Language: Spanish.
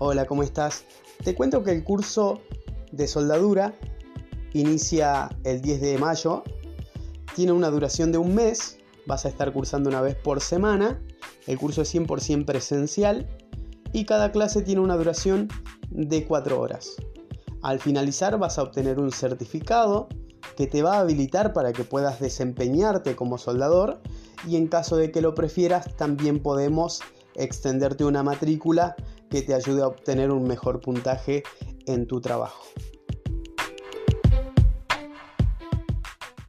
Hola, ¿cómo estás? Te cuento que el curso de soldadura inicia el 10 de mayo, tiene una duración de un mes, vas a estar cursando una vez por semana, el curso es 100% presencial y cada clase tiene una duración de 4 horas. Al finalizar vas a obtener un certificado que te va a habilitar para que puedas desempeñarte como soldador y en caso de que lo prefieras también podemos extenderte una matrícula que te ayude a obtener un mejor puntaje en tu trabajo.